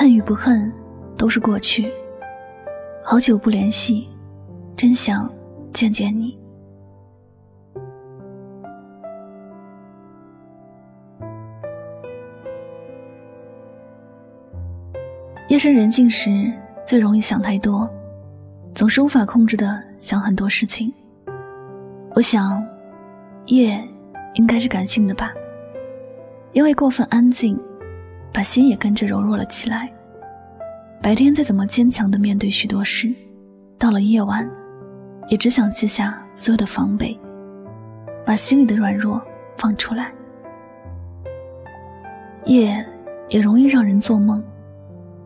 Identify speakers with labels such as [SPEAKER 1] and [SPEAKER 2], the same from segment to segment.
[SPEAKER 1] 恨与不恨都是过去。好久不联系，真想见见你。夜深人静时，最容易想太多，总是无法控制的想很多事情。我想，夜应该是感性的吧，因为过分安静，把心也跟着柔弱了起来。白天再怎么坚强的面对许多事，到了夜晚，也只想卸下所有的防备，把心里的软弱放出来。夜也容易让人做梦。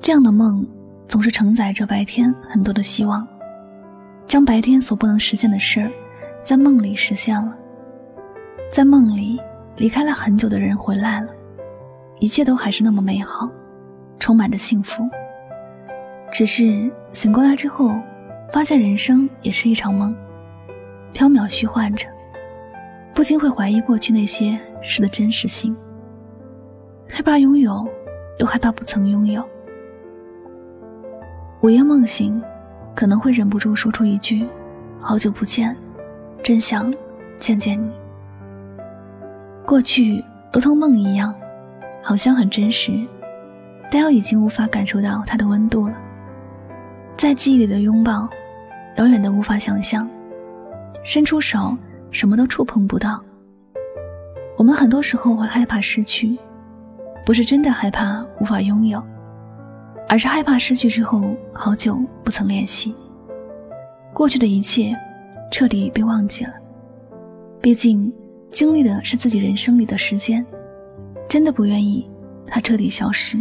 [SPEAKER 1] 这样的梦，总是承载着白天很多的希望，将白天所不能实现的事儿，在梦里实现了。在梦里，离开了很久的人回来了，一切都还是那么美好，充满着幸福。只是醒过来之后，发现人生也是一场梦，缥缈虚幻着，不禁会怀疑过去那些事的真实性，害怕拥有，又害怕不曾拥有。午夜梦醒，可能会忍不住说出一句：“好久不见，真想见见你。”过去如同梦一样，好像很真实，但又已经无法感受到它的温度了。在记忆里的拥抱，遥远的无法想象，伸出手什么都触碰不到。我们很多时候会害怕失去，不是真的害怕无法拥有。而是害怕失去之后，好久不曾联系，过去的一切彻底被忘记了。毕竟经历的是自己人生里的时间，真的不愿意他彻底消失。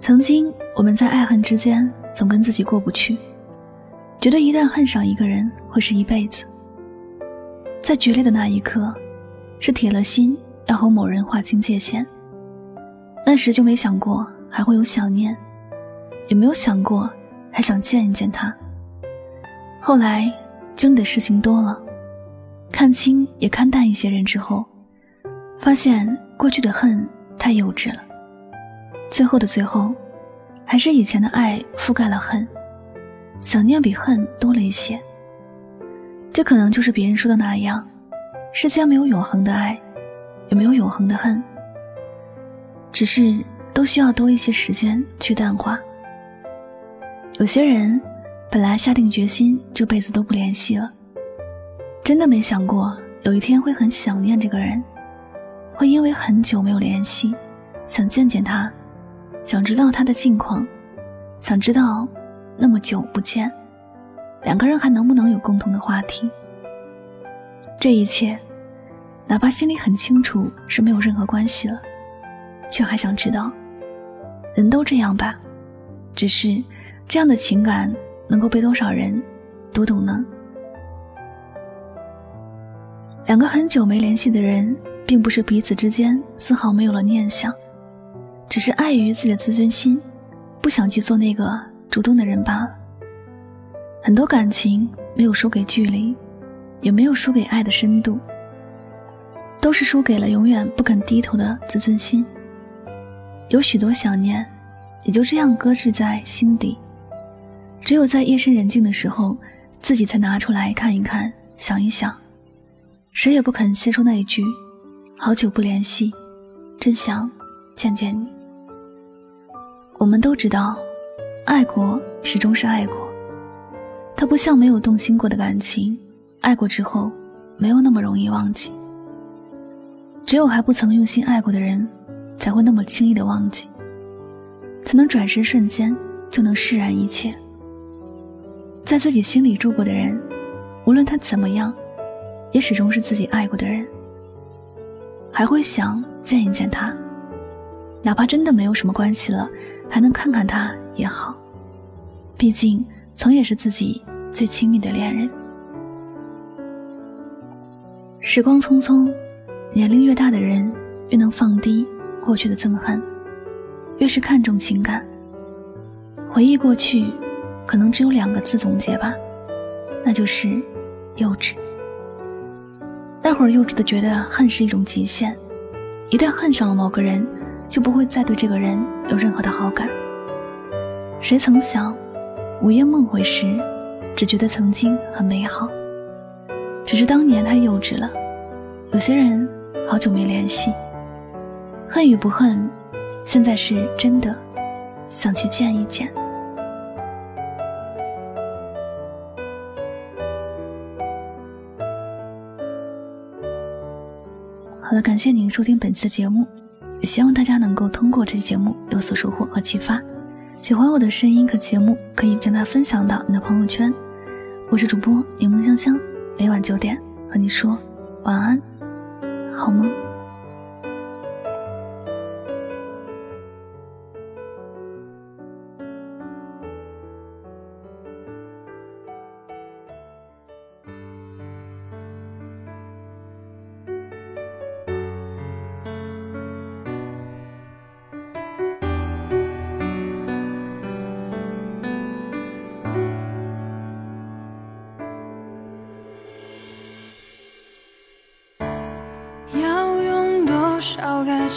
[SPEAKER 1] 曾经我们在爱恨之间总跟自己过不去，觉得一旦恨上一个人会是一辈子。在决裂的那一刻，是铁了心要和某人划清界限。那时就没想过还会有想念，也没有想过还想见一见他。后来经历的事情多了，看清也看淡一些人之后，发现过去的恨太幼稚了。最后的最后，还是以前的爱覆盖了恨，想念比恨多了一些。这可能就是别人说的那样：世间没有永恒的爱，也没有永恒的恨。只是都需要多一些时间去淡化。有些人本来下定决心这辈子都不联系了，真的没想过有一天会很想念这个人，会因为很久没有联系，想见见他，想知道他的近况，想知道那么久不见，两个人还能不能有共同的话题。这一切，哪怕心里很清楚是没有任何关系了。却还想知道，人都这样吧，只是这样的情感能够被多少人读懂呢？两个很久没联系的人，并不是彼此之间丝毫没有了念想，只是碍于自己的自尊心，不想去做那个主动的人罢了。很多感情没有输给距离，也没有输给爱的深度，都是输给了永远不肯低头的自尊心。有许多想念，也就这样搁置在心底。只有在夜深人静的时候，自己才拿出来看一看，想一想。谁也不肯先说那一句：“好久不联系，真想见见你。”我们都知道，爱过始终是爱过，它不像没有动心过的感情，爱过之后没有那么容易忘记。只有还不曾用心爱过的人。才会那么轻易的忘记，才能转身瞬间就能释然一切。在自己心里住过的人，无论他怎么样，也始终是自己爱过的人。还会想见一见他，哪怕真的没有什么关系了，还能看看他也好。毕竟曾也是自己最亲密的恋人。时光匆匆，年龄越大的人越能放低。过去的憎恨，越是看重情感。回忆过去，可能只有两个字总结吧，那就是幼稚。那会幼稚的觉得恨是一种极限，一旦恨上了某个人，就不会再对这个人有任何的好感。谁曾想，午夜梦回时，只觉得曾经很美好。只是当年太幼稚了。有些人好久没联系，恨与不恨，现在是真的想去见一见。好了，感谢您收听本次节目，也希望大家能够通过这期节目有所收获和启发。喜欢我的声音和节目，可以将它分享到你的朋友圈。我是主播柠檬香香，每晚九点和你说晚安，好
[SPEAKER 2] 吗。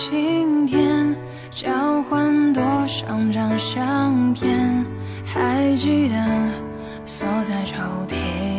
[SPEAKER 2] 今天，交换多少张相片？还记得锁在抽屉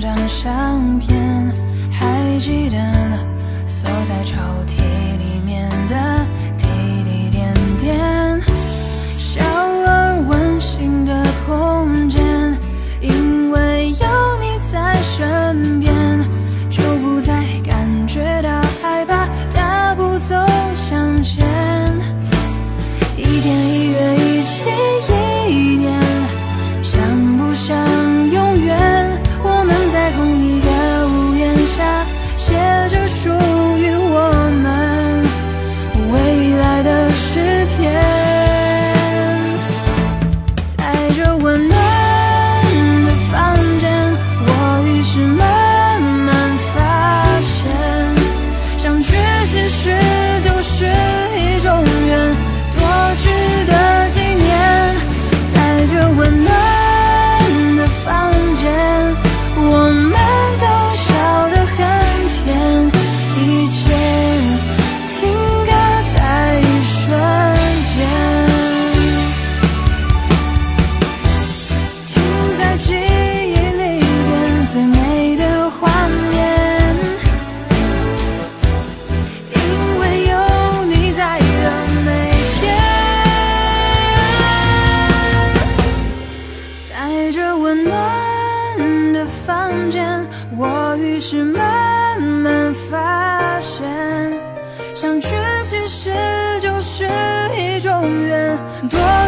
[SPEAKER 2] 张相片，还记得锁在抽屉多